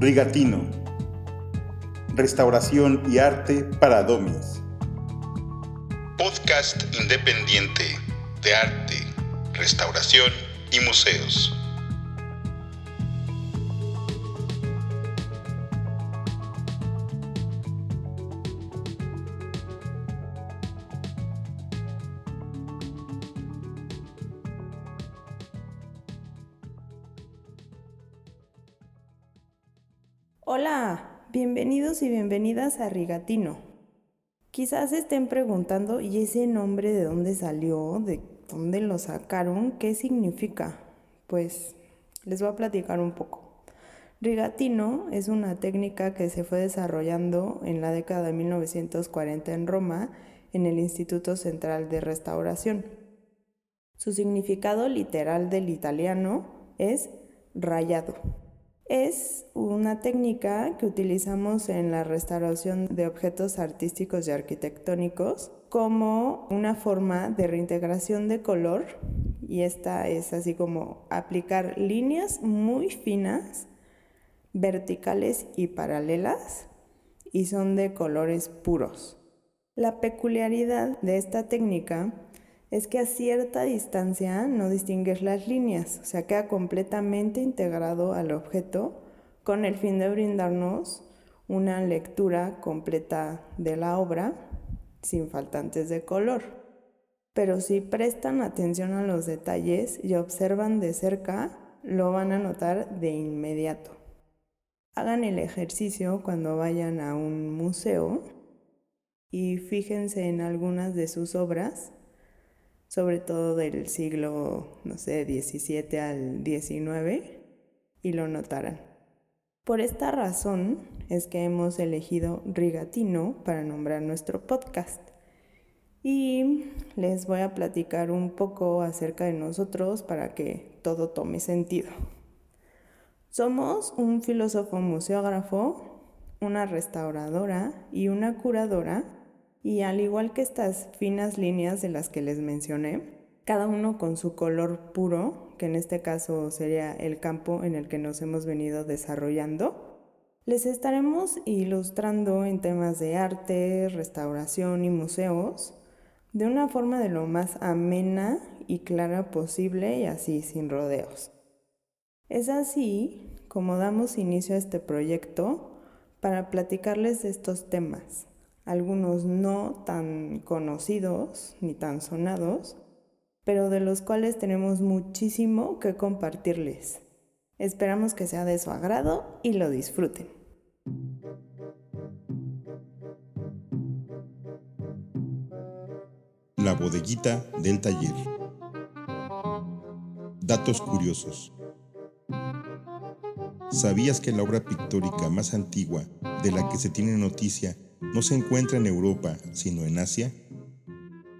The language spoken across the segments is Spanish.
Rigatino. Restauración y arte para domis. Podcast independiente de arte, restauración y museos. Hola, bienvenidos y bienvenidas a Rigatino. Quizás estén preguntando, ¿y ese nombre de dónde salió? ¿De dónde lo sacaron? ¿Qué significa? Pues les voy a platicar un poco. Rigatino es una técnica que se fue desarrollando en la década de 1940 en Roma en el Instituto Central de Restauración. Su significado literal del italiano es rayado. Es una técnica que utilizamos en la restauración de objetos artísticos y arquitectónicos como una forma de reintegración de color y esta es así como aplicar líneas muy finas, verticales y paralelas y son de colores puros. La peculiaridad de esta técnica es que a cierta distancia no distingues las líneas, o sea, queda completamente integrado al objeto con el fin de brindarnos una lectura completa de la obra sin faltantes de color. Pero si prestan atención a los detalles y observan de cerca, lo van a notar de inmediato. Hagan el ejercicio cuando vayan a un museo y fíjense en algunas de sus obras sobre todo del siglo, no sé, 17 al 19, y lo notarán. Por esta razón es que hemos elegido Rigatino para nombrar nuestro podcast. Y les voy a platicar un poco acerca de nosotros para que todo tome sentido. Somos un filósofo museógrafo, una restauradora y una curadora y al igual que estas finas líneas de las que les mencioné, cada uno con su color puro, que en este caso sería el campo en el que nos hemos venido desarrollando, les estaremos ilustrando en temas de arte, restauración y museos de una forma de lo más amena y clara posible y así sin rodeos. Es así como damos inicio a este proyecto para platicarles de estos temas algunos no tan conocidos ni tan sonados, pero de los cuales tenemos muchísimo que compartirles. Esperamos que sea de su agrado y lo disfruten. La bodeguita del taller. Datos curiosos. ¿Sabías que la obra pictórica más antigua de la que se tiene noticia no se encuentra en Europa, sino en Asia,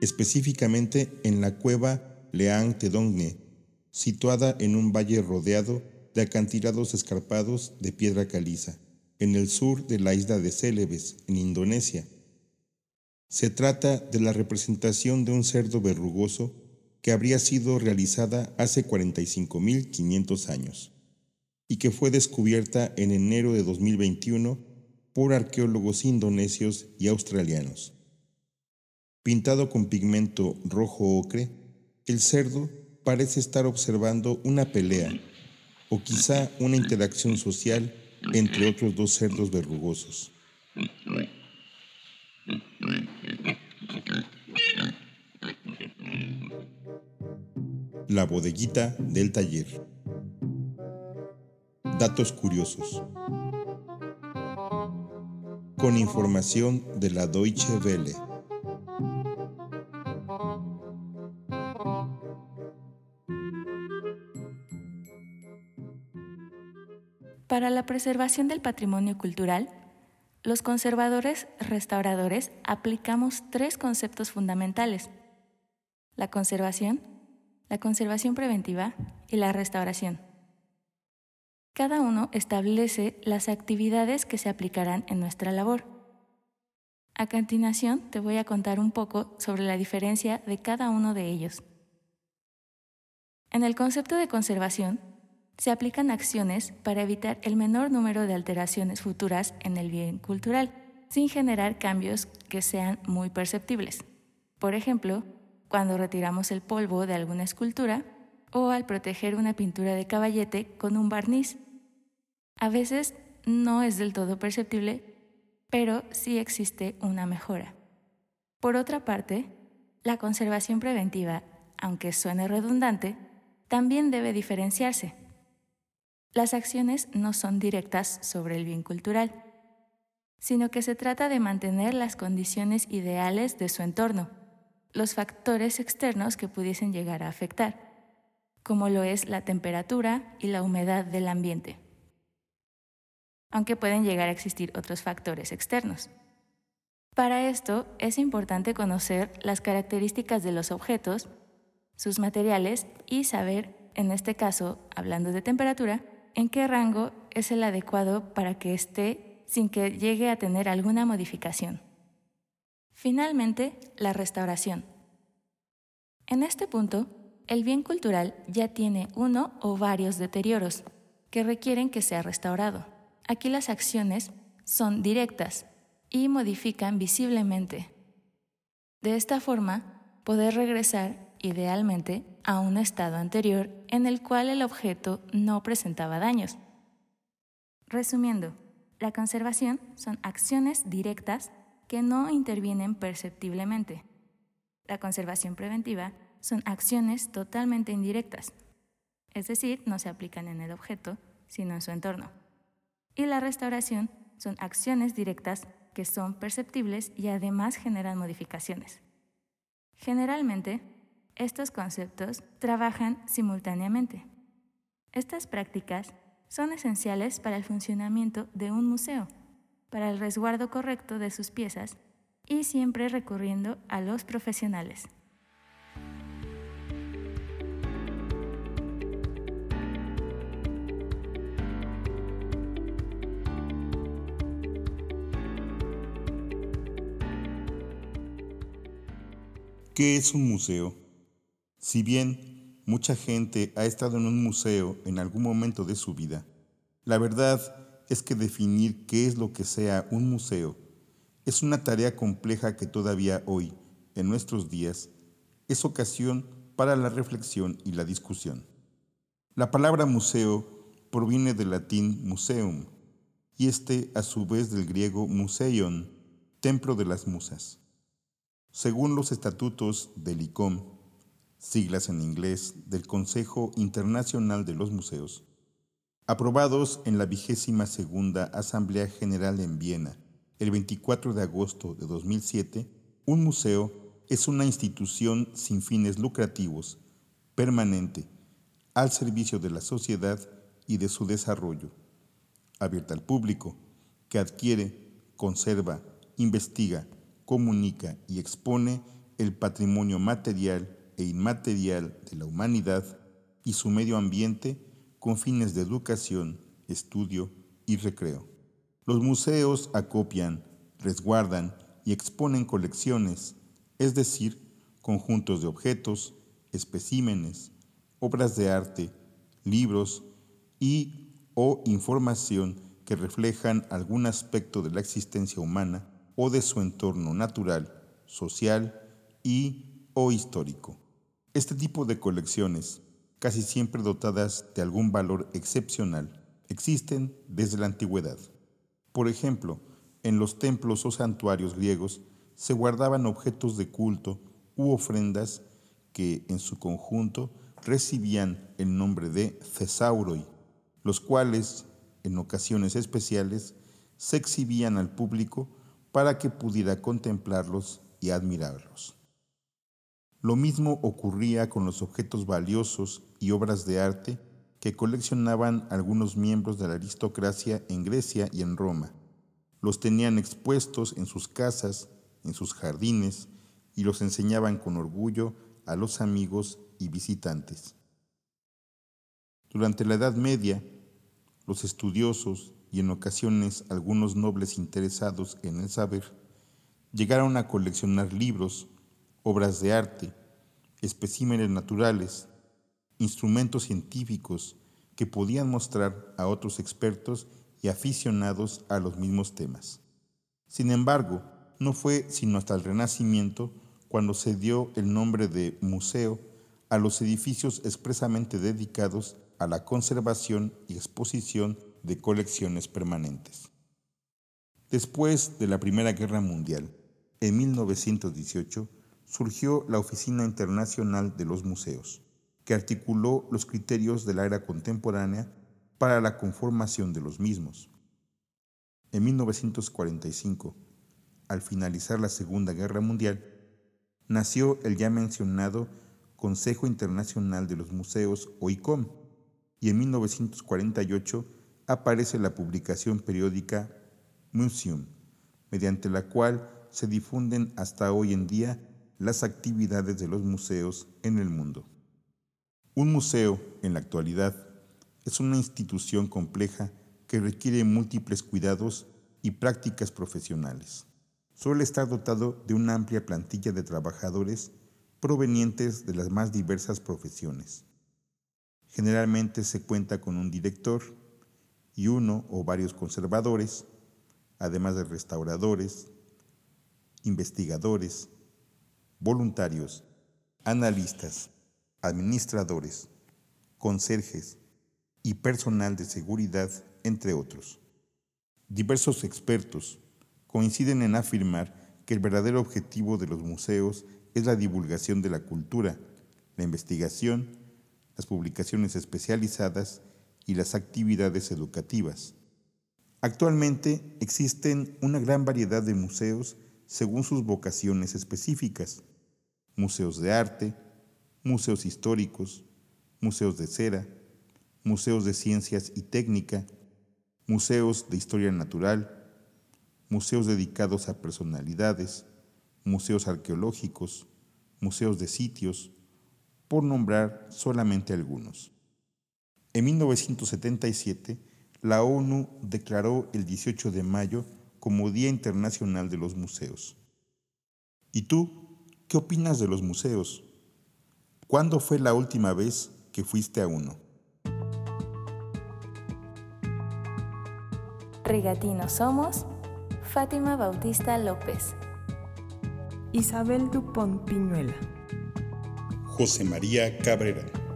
específicamente en la cueva Leang Tedongne, situada en un valle rodeado de acantilados escarpados de piedra caliza, en el sur de la isla de Celebes, en Indonesia. Se trata de la representación de un cerdo verrugoso que habría sido realizada hace 45.500 años y que fue descubierta en enero de 2021 por arqueólogos indonesios y australianos. Pintado con pigmento rojo ocre, el cerdo parece estar observando una pelea o quizá una interacción social entre otros dos cerdos verrugosos. La bodeguita del taller. Datos curiosos con información de la Deutsche Welle. Para la preservación del patrimonio cultural, los conservadores restauradores aplicamos tres conceptos fundamentales. La conservación, la conservación preventiva y la restauración. Cada uno establece las actividades que se aplicarán en nuestra labor. A continuación te voy a contar un poco sobre la diferencia de cada uno de ellos. En el concepto de conservación, Se aplican acciones para evitar el menor número de alteraciones futuras en el bien cultural, sin generar cambios que sean muy perceptibles. Por ejemplo, cuando retiramos el polvo de alguna escultura o al proteger una pintura de caballete con un barniz. A veces no es del todo perceptible, pero sí existe una mejora. Por otra parte, la conservación preventiva, aunque suene redundante, también debe diferenciarse. Las acciones no son directas sobre el bien cultural, sino que se trata de mantener las condiciones ideales de su entorno, los factores externos que pudiesen llegar a afectar, como lo es la temperatura y la humedad del ambiente, aunque pueden llegar a existir otros factores externos. Para esto es importante conocer las características de los objetos, sus materiales y saber, en este caso, hablando de temperatura, en qué rango es el adecuado para que esté sin que llegue a tener alguna modificación. Finalmente, la restauración. En este punto, el bien cultural ya tiene uno o varios deterioros que requieren que sea restaurado. Aquí las acciones son directas y modifican visiblemente. De esta forma, poder regresar, idealmente, a un estado anterior en el cual el objeto no presentaba daños. Resumiendo, la conservación son acciones directas que no intervienen perceptiblemente. La conservación preventiva son acciones totalmente indirectas, es decir, no se aplican en el objeto, sino en su entorno. Y la restauración son acciones directas que son perceptibles y además generan modificaciones. Generalmente, estos conceptos trabajan simultáneamente. Estas prácticas son esenciales para el funcionamiento de un museo para el resguardo correcto de sus piezas y siempre recurriendo a los profesionales. ¿Qué es un museo? Si bien mucha gente ha estado en un museo en algún momento de su vida, la verdad es que definir qué es lo que sea un museo es una tarea compleja que todavía hoy, en nuestros días, es ocasión para la reflexión y la discusión. La palabra museo proviene del latín museum y este a su vez del griego museion, templo de las musas. Según los estatutos del ICOM, siglas en inglés del Consejo Internacional de los Museos, aprobados en la vigésima segunda Asamblea General en Viena, el 24 de agosto de 2007, un museo es una institución sin fines lucrativos, permanente, al servicio de la sociedad y de su desarrollo, abierta al público, que adquiere, conserva, investiga, comunica y expone el patrimonio material e inmaterial de la humanidad y su medio ambiente con fines de educación, estudio y recreo. Los museos acopian, resguardan y exponen colecciones, es decir, conjuntos de objetos, especímenes, obras de arte, libros y o información que reflejan algún aspecto de la existencia humana o de su entorno natural, social y o histórico. Este tipo de colecciones casi siempre dotadas de algún valor excepcional, existen desde la antigüedad. Por ejemplo, en los templos o santuarios griegos se guardaban objetos de culto u ofrendas que en su conjunto recibían el nombre de thesauroi, los cuales, en ocasiones especiales, se exhibían al público para que pudiera contemplarlos y admirarlos. Lo mismo ocurría con los objetos valiosos y obras de arte que coleccionaban algunos miembros de la aristocracia en Grecia y en Roma. Los tenían expuestos en sus casas, en sus jardines, y los enseñaban con orgullo a los amigos y visitantes. Durante la Edad Media, los estudiosos y en ocasiones algunos nobles interesados en el saber llegaron a coleccionar libros, obras de arte, especímenes naturales, instrumentos científicos, que podían mostrar a otros expertos y aficionados a los mismos temas. Sin embargo, no fue sino hasta el Renacimiento cuando se dio el nombre de museo a los edificios expresamente dedicados a la conservación y exposición de colecciones permanentes. Después de la Primera Guerra Mundial, en 1918, surgió la Oficina Internacional de los Museos, que articuló los criterios de la era contemporánea para la conformación de los mismos. En 1945, al finalizar la Segunda Guerra Mundial, nació el ya mencionado Consejo Internacional de los Museos, o ICOM, y en 1948 aparece la publicación periódica Museum, mediante la cual se difunden hasta hoy en día las actividades de los museos en el mundo. Un museo, en la actualidad, es una institución compleja que requiere múltiples cuidados y prácticas profesionales. Suele estar dotado de una amplia plantilla de trabajadores provenientes de las más diversas profesiones. Generalmente se cuenta con un director y uno o varios conservadores, además de restauradores, investigadores, voluntarios, analistas, administradores, conserjes y personal de seguridad, entre otros. Diversos expertos coinciden en afirmar que el verdadero objetivo de los museos es la divulgación de la cultura, la investigación, las publicaciones especializadas y las actividades educativas. Actualmente existen una gran variedad de museos según sus vocaciones específicas. Museos de arte, museos históricos, museos de cera, museos de ciencias y técnica, museos de historia natural, museos dedicados a personalidades, museos arqueológicos, museos de sitios, por nombrar solamente algunos. En 1977, la ONU declaró el 18 de mayo como Día Internacional de los Museos. ¿Y tú qué opinas de los museos? ¿Cuándo fue la última vez que fuiste a uno? Rigatinos somos Fátima Bautista López. Isabel Dupont Piñuela. José María Cabrera.